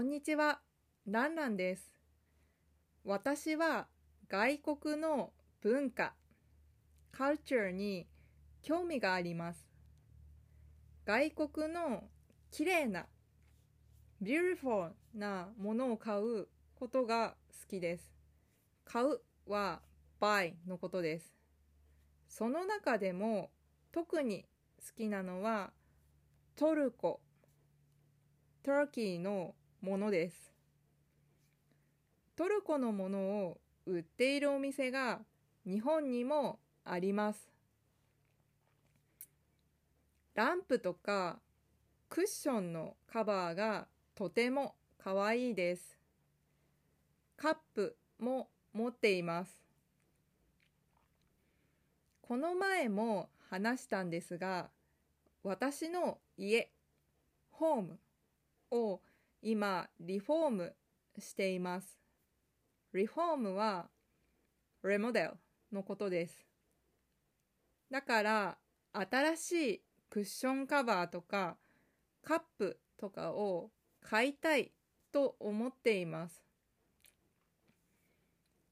こんにちは、ランランです。私は外国の文化、カルチャーに興味があります。外国の綺麗な、beautiful なものを買うことが好きです。買うは buy のことです。その中でも特に好きなのはトルコ、Turkey のものです。トルコのものを売っているお店が日本にもあります。ランプとかクッションのカバーがとてもかわいいです。カップも持っています。この前も話したんですが、私の家、ホームを今リフォームしています。リフォームはレモデルのことです。だから新しいクッションカバーとかカップとかを買いたいと思っています。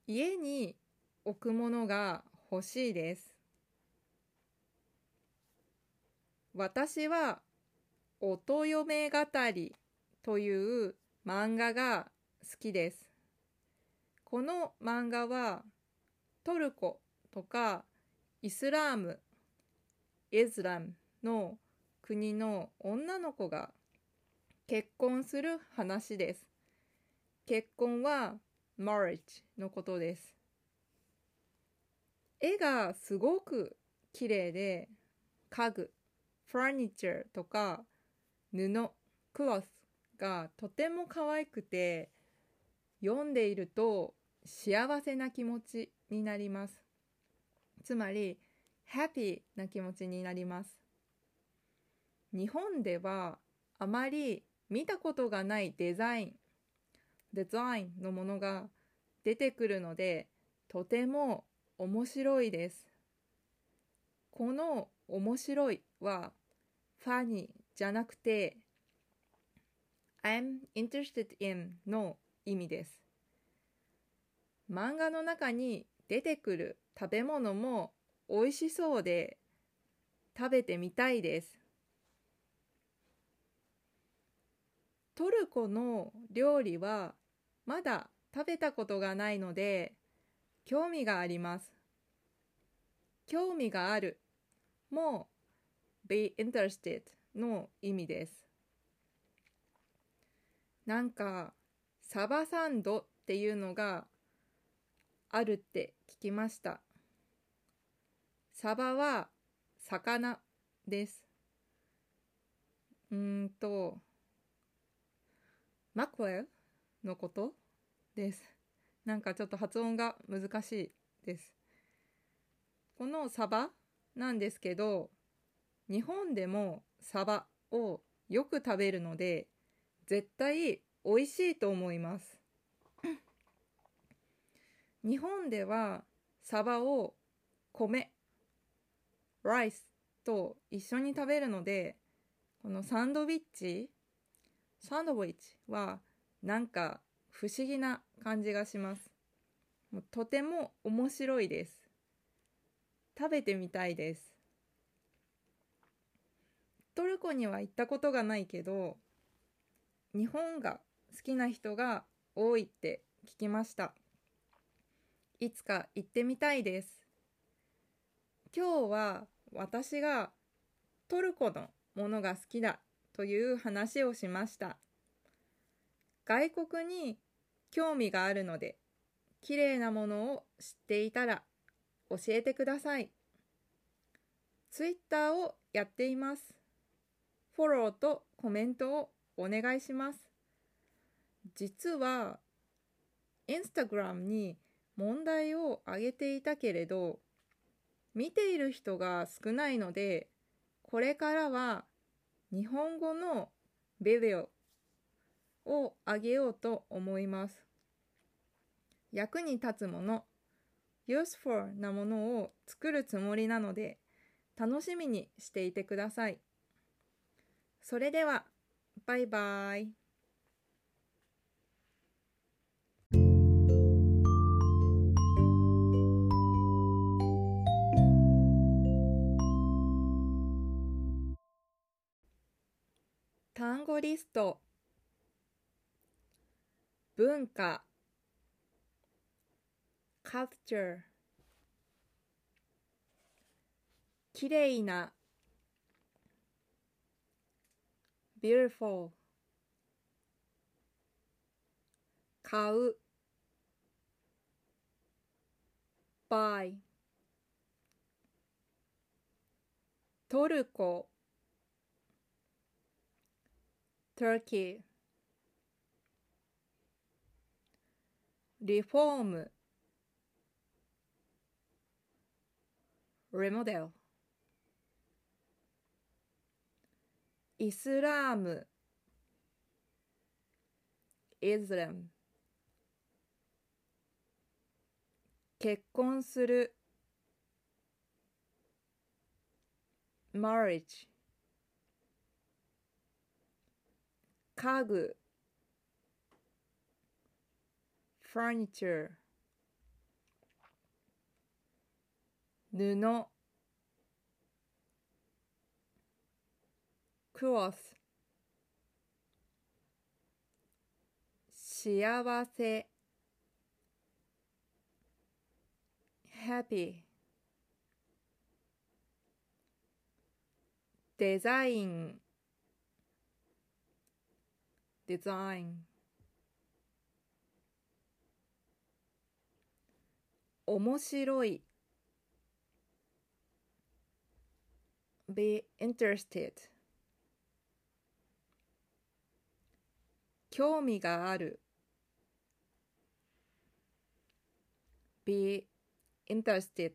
家に置くものが欲しいです。私は音嫁語りという漫画が好きです。この漫画はトルコとかイスラーム、イスラムの国の女の子が結婚する話です。結婚は marriage のことです。絵がすごく綺麗で家具、ファニチャーとか布、クロスがとても可愛くて読んでいると幸せな気持ちになります。つまり、ハッピーな気持ちになります。日本ではあまり見たことがないデザイン、デザインのものが出てくるので、とても面白いです。この面白いは、ファニーじゃなくて、I'm interested in の意味です。漫画の中に出てくる食べ物も美味しそうで食べてみたいです。トルコの料理はまだ食べたことがないので興味があります。興味があるも be interested の意味です。なんかサバサンドっていうのがあるって聞きました。サバは魚です。うんと、マクレルのことです。なんかちょっと発音が難しいです。このサバなんですけど、日本でもサバをよく食べるので、絶対美味しいと思います。日本ではサバを米、ライスと一緒に食べるので、このサンドウィッチ、サンドウィッチはなんか不思議な感じがします。とても面白いです。食べてみたいです。トルコには行ったことがないけど、日本が好きな人が多いって聞きました。いつか行ってみたいです。今日は私がトルコのものが好きだという話をしました。外国に興味があるので、綺麗なものを知っていたら教えてください。ツイッターをやっています。フォローとコメントをお願いします。実は、インスタグラムに問題を挙げていたけれど、見ている人が少ないので、これからは日本語のビデオをあげようと思います。役に立つもの、useful なものを作るつもりなので、楽しみにしていてください。それでは、バイバイ。単語リスト。文化。culture きれいな。Beautiful 買う buy トルコ Turkey リフォーム remodel イスラーム、イズラム、結婚する、マリッジ、家具、ファニチュー、布、cloth 幸せ happy デザイン design 面白い be interested 興味がある be interested